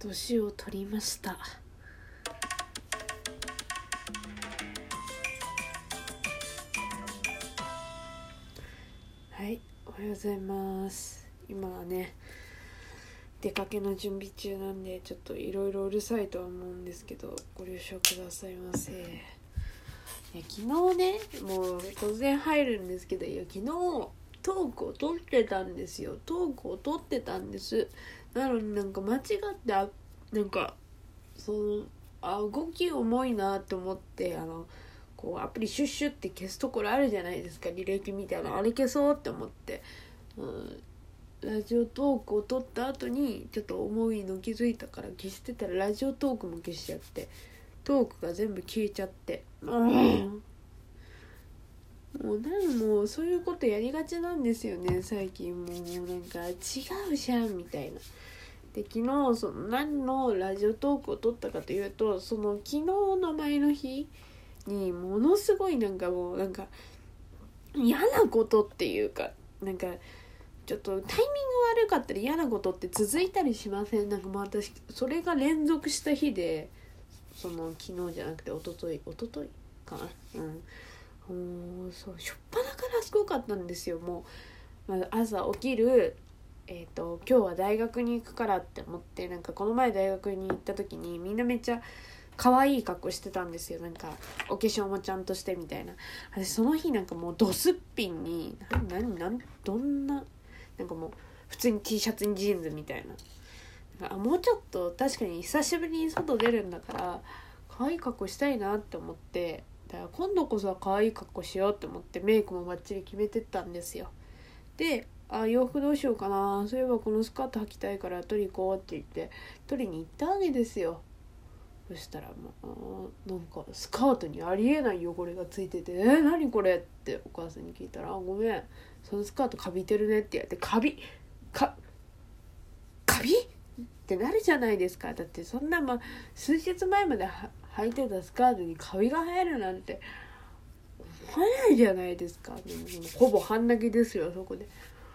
年を取りました。はいおはようございます。今はね出かけの準備中なんでちょっといろいろうるさいとは思うんですけどご了承くださいませ。いや昨日ねもう突然入るんですけどいや昨日トークを撮ってたんですよ。トークを撮ってたんです。なのになんか間違ってあなんかそのあ動き重いなって思ってあのこうアプリシュッシュって消すところあるじゃないですか。履歴みたいなあれ消そうって思って、うん、ラジオトークを撮った後にちょっと重いの気づいたから消してたらラジオトークも消しちゃってトークが全部消えちゃって。うんもうなんもうそういうことやりがちなんですよね最近もうなんか違うじゃんみたいな。で昨日その何のラジオトークを撮ったかというとその昨日の前の日にものすごいなんかもうなんか嫌なことっていうかなんかちょっとタイミング悪かったら嫌なことって続いたりしません？なんかもう私それが連続した日でその昨日じゃなくて一昨日一昨日かな？うん。もうそうしょっぱなからすごかったんですよもう、まあ、朝起きるえーと、今日は大学に行くからって思ってなんかこの前大学に行った時にみんなめっちゃ可愛い格好してたんですよ。なんかお化粧もちゃんとしてみたいな。私その日なんかもうドスッピンに何何どんななんかもう普通に T シャツにジーンズみたいな。あもうちょっと確かに久しぶりに外出るんだから可愛い格好したいなって思ってだから今度こそは可愛い格好しようって思ってメイクもバッチリ決めてったんですよであ洋服どうしようかなそういえばこのスカート履きたいから取り行こうって言って取りに行ったわけですよそしたらもうなんかスカートにありえない汚れがついてて「えー、何これ?」ってお母さんに聞いたら「あごめんそのスカートカビてるね」って言って「カビかカビ?」ってなるじゃないですかだってそんなまあ数日前まで履いてたスカートにカビが生えるなんて思わないじゃないですか。でもほぼ半泣きですよそこで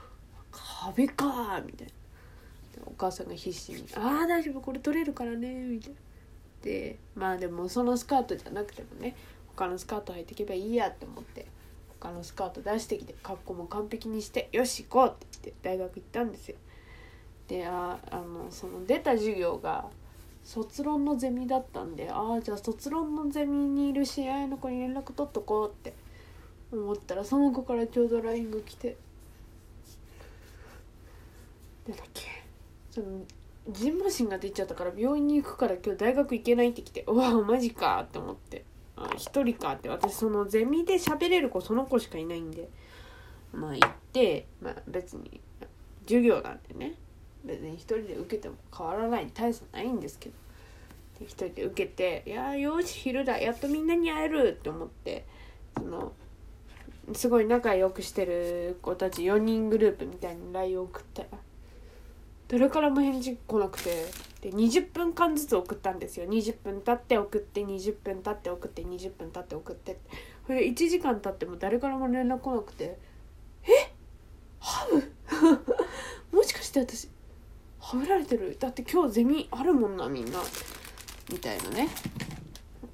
「カビか」みたいな。お母さんが必死に「ああ大丈夫これ取れるからね」みたいな。でまあでもそのスカートじゃなくてもね他のスカート履いていけばいいやって思って他のスカート出してきて格好も完璧にして「よし行こう」って言って大学行ったんですよ。でああのその出た授業が卒論のゼミだったんでああじゃあ卒論のゼミにいる試合の子に連絡取っとこうって思ったらその子からちょうど LINE が来て。なんだっけ。そのジンマシンが出ちゃったから病院に行くから今日大学行けないって来てうわマジかって思って。あ一人かって。私そのゼミで喋れる子その子しかいないんで。まあ行ってまあ別に授業なんでね。別に一人で受けても変わらない大差ないんですけど。一人で受けて「いやよし昼だやっとみんなに会える」って思ってそのすごい仲良くしてる子たち4人グループみたいに LINE 送ったら誰からも返事来なくてで20分間ずつ送ったんですよ。20分経って送って20分経って送って20分経って送って。それで1時間経っても誰からも連絡来なくて「え？ハブ もしかして私はぶられてる。だって今日ゼミあるもんなみんな。みたいなね。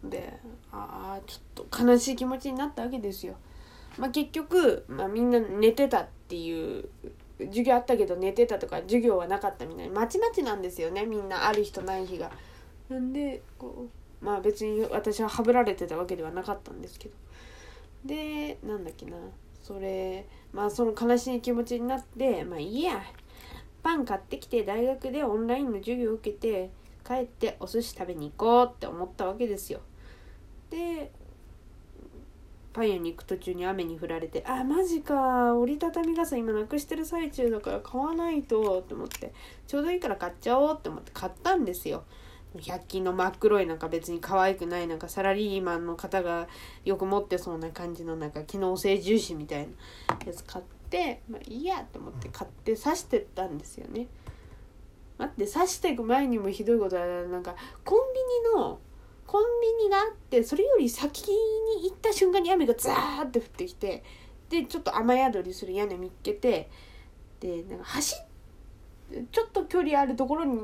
でああちょっと悲しい気持ちになったわけですよ。まあ結局、まあ、みんな寝てたっていう授業あったけど寝てたとか授業はなかったみたいな。まちまちなんですよねみんな。ある日とない日が。なんでこうまあ別に私ははぶられてたわけではなかったんですけど。でなんだっけな。それまあその悲しい気持ちになってまあいいや。パン買ってきて大学でオンラインの授業を受けて帰ってお寿司食べに行こうって思ったわけですよ。でパン屋に行く途中に雨に降られてあマジか折りたたみ傘今なくしてる最中だから買わないとって思ってちょうどいいから買っちゃおうって思って買ったんですよ。100均の真っ黒いなんか別に可愛くないなんかサラリーマンの方がよく持ってそうな感じのなんか機能性重視みたいなやつ買って。ってまあいいやと思って買って刺してったんですよね。待って刺していく前にもひどいことはなんかコンビニのコンビニがあってそれより先に行った瞬間に雨がザーって降ってきてでちょっと雨宿りする屋根見っけてでなんか走ちょっと距離あるところに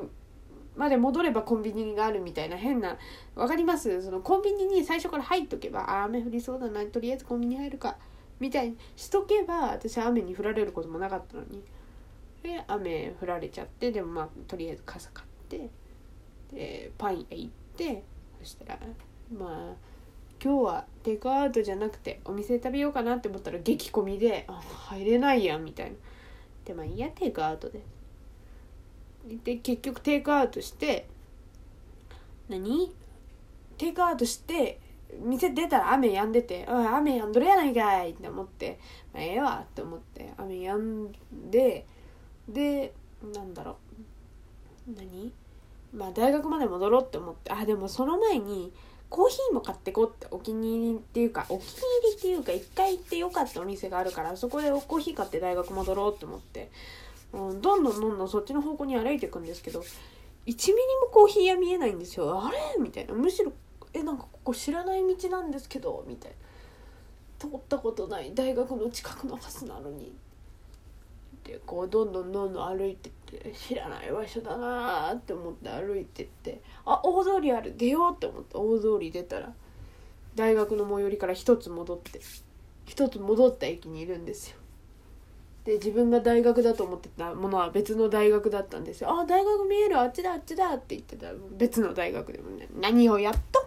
まで戻ればコンビニがあるみたいな変なわかります？そのコンビニに最初から入っとけばあ雨降りそうだなとりあえずコンビニ入るか。みたいにしとけば私は雨に降られることもなかったのに。で雨降られちゃってでもまあとりあえず傘買ってでパン屋行ってそしたらまあ今日はテイクアウトじゃなくてお店食べようかなって思ったら激混みであ入れないやんみたいな。でまあいいやテイクアウトで。で結局テイクアウトして何？テイクアウトして店出たら雨止んでて「あ雨止んどるやないかい」って思って「まあ、ええわ」って思って雨止んででなんだろう何？まあ大学まで戻ろうって思ってあでもその前にコーヒーも買ってこうってお気に入りっていうかお気に入りっていうか一回行ってよかったお店があるからそこでコーヒー買って大学戻ろうって思って、うん、どんどんどんどんそっちの方向に歩いていくんですけど1ミリもコーヒー屋見えないんですよ。あれ？みたいな。むしろえなんかここ知らない道なんですけどみたいな。通ったことない。大学の近くのはずなのに。ってこうどんどんどんどん歩いてって知らない場所だなって思って歩いてって。あ大通りある。出ようって思って大通り出たら大学の最寄りから一つ戻って一つ戻った駅にいるんですよ。で自分が大学だと思ってたものは別の大学だったんですよ。あ大学見える。あっちだあっちだって言ってた。別の大学でもね。何をやっと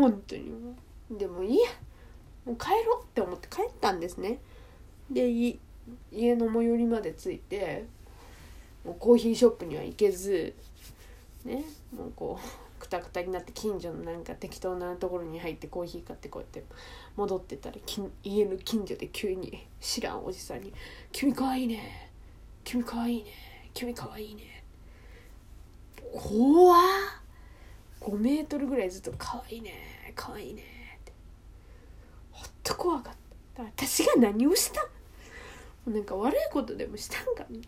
本当に。でもいいや。もう帰ろうって思って帰ったんですね。で家の最寄りまで着いてもうコーヒーショップには行けずねもうこう くたくたになって近所のなんか適当なところに入ってコーヒー買ってこうやって戻ってたら家の近所で急に知らんおじさんに「君かわいいね。君かわいいね。君かわいいね」怖っ。5メートルぐらいずっと「かわいいねかわいいね」って。ほんと怖かった。私が何をした？なんか悪いことでもしたんかな。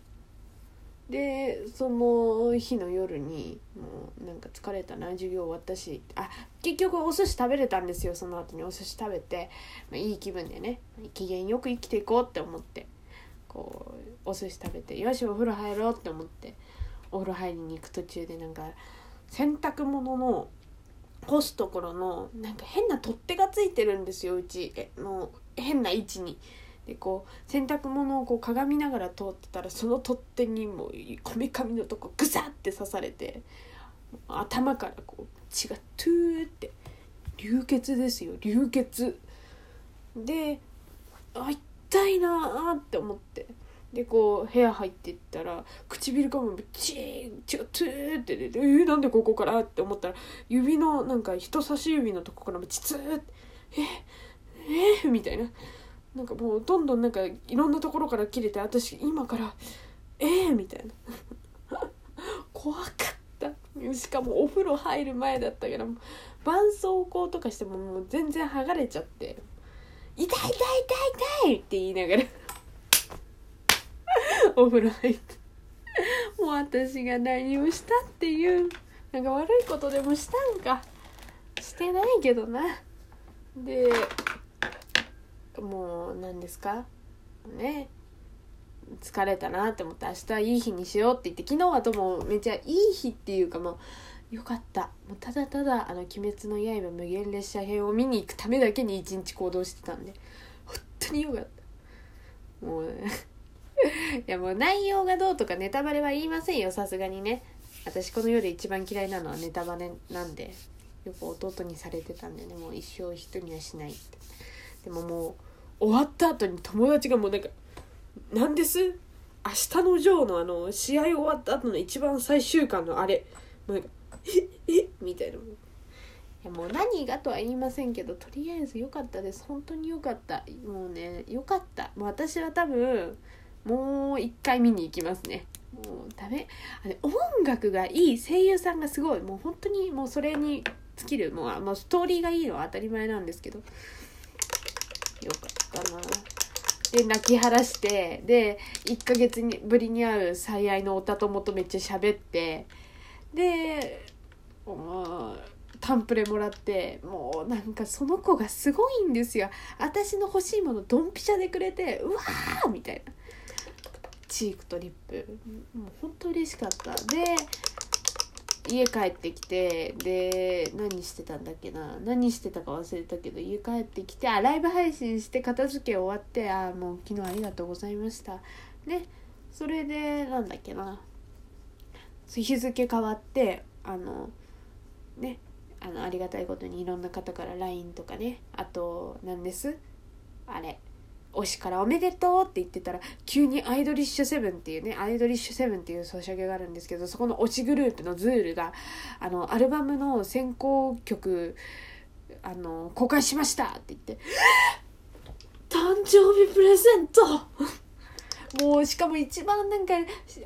でその日の夜にもうなんか疲れたな授業終わったし。あ結局お寿司食べれたんですよその後にお寿司食べて、まあ、いい気分でね。機嫌よく生きていこうって思って。こうお寿司食べてよしお風呂入ろうって思って。お風呂入りに行く途中でなんか洗濯物の干すところのなんか変な取っ手がついてるんですようちの変な位置に。でこう洗濯物をこう鏡ながら通ってたらその取っ手にもこめかみのとこグサって刺されて頭からこう血がトゥーって流血ですよ流血であ痛いなーって思ってでこう部屋入っていったら唇がもうチー血がトゥーって出て「えー、なんでここから?」って思ったら指のなんか人差し指のとこからもチツーって「ええー、みたいな。なんかもうどんどんなんかいろんなところから切れて私今からええー、みたいな 怖かったしかもお風呂入る前だったから絆創膏とかしてももう全然剥がれちゃって「痛い痛い痛い痛い!」って言いながらお風呂入ってもう私が何をしたっていうなんか悪いことでもしたんか。してないけどな。でもう何ですか？ね。疲れたなって思って明日いい日にしようって言って昨日はともめちゃいい日っていうかもうよかった。もうただただ「あの鬼滅の刃無限列車編」を見に行くためだけに一日行動してたんで。本当によかった。もうねいやもう内容がどうとかネタバレは言いませんよ。さすがにね。私この世で一番嫌いなのはネタバレなんで。よく弟にされてたんでね。もう一生人にはしないって。でももう終わった後に友達がもうなんか「何です？明日のジョーのあの試合終わった後の一番最終巻のあれ。もうなんか「ええみたいないやもう何がとは言いませんけどとりあえず良かったです。本当に良かった。もうね良かった。もう私は多分もう一回見に行きますね。もうダメあれ音楽がいい声優さんがすごい。もう本当にもうそれに尽きる。もう、まあ、ストーリーがいいのは当たり前なんですけど。よかったな。で泣き晴らして。で1ヶ月にぶりに会う最愛のおた友とめっちゃ喋って。でもうタンプレもらって。もうなんかその子がすごいんですよ。私の欲しいものドンピシャでくれてうわーみたいな。チークとリップ。もうほんと嬉しかった。で家帰ってきてで何してたんだっけな。何してたか忘れたけど家帰ってきてあライブ配信して片付け終わってあもう昨日ありがとうございました。ねそれでなんだっけな。日付変わってあのねあのありがたいことにいろんな方から LINE とかねあと何です。あれ。推しからおめでとうって言ってたら急にアイドリッシュセブンっていうねアイドリッシュセブンっていうソシャゲがあるんですけどそこの推しグループのズールがあのアルバムの先行曲あの公開しましたって言って誕生日プレゼント! もうしかも一番なんか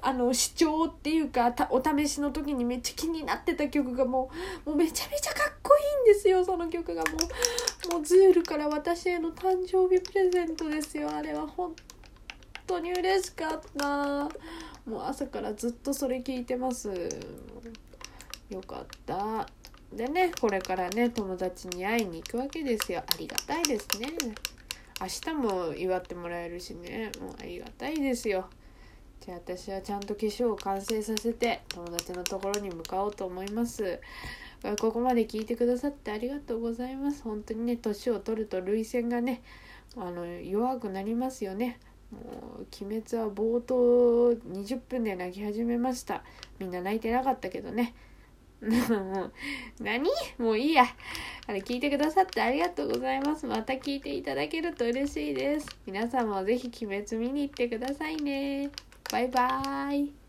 あの視聴っていうかお試しの時にめっちゃ気になってた曲がもうもうめちゃめちゃかっこいいんですよその曲が。もうもうズールから私への誕生日プレゼントですよ。あれは本当に嬉しかった。もう朝からずっとそれ聞いてます。よかった。でねこれからね友達に会いに行くわけですよ。ありがたいですね。明日も祝ってもらえるしね。もうありがたいですよ。じゃあ私はちゃんと化粧を完成させて友達のところに向かおうと思います。ここまで聞いてくださってありがとうございます本当にね年を取ると涙腺がねあの弱くなりますよねもう鬼滅は冒頭20分で泣き始めましたみんな泣いてなかったけどね もう、何？もういいや。あれ、聞いてくださってありがとうございます。また聞いていただけると嬉しいです。皆さんもぜひ鬼滅見に行ってくださいね。バイバーイ。